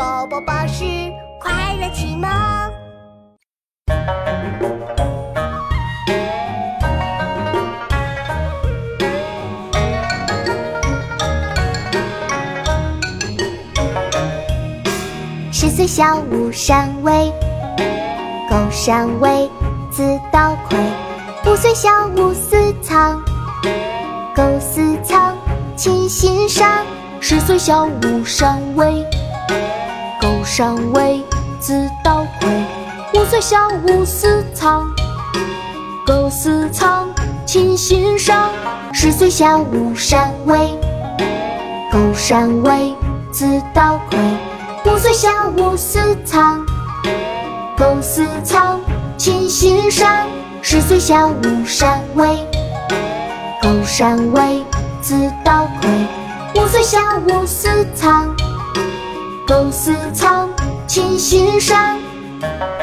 宝宝巴士快乐启蒙。十岁小吾山威，狗山威，自捣葵。五岁小吾思藏，狗思藏，亲心赏。十岁小吾山威，山威，自捣葵。五岁小吾思藏，苟思藏，亲心伤。十岁小吾山威，狗山威，自捣葵。五岁小吾思藏，苟思藏，亲心伤。十岁小吾山威，狗山威，自捣葵。五岁小吾思藏，苟思藏，亲心赏。